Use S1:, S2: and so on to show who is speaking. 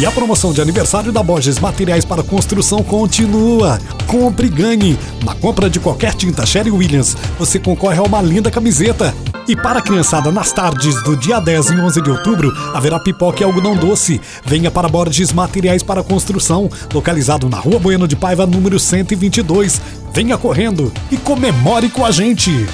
S1: E a promoção de aniversário da Borges Materiais para Construção continua. Compre e ganhe. Na compra de qualquer tinta Sherry Williams, você concorre a uma linda camiseta. E para a criançada, nas tardes do dia 10 e 11 de outubro, haverá pipoca e algodão doce. Venha para Borges Materiais para Construção, localizado na Rua Bueno de Paiva, número 122. Venha correndo e comemore com a gente!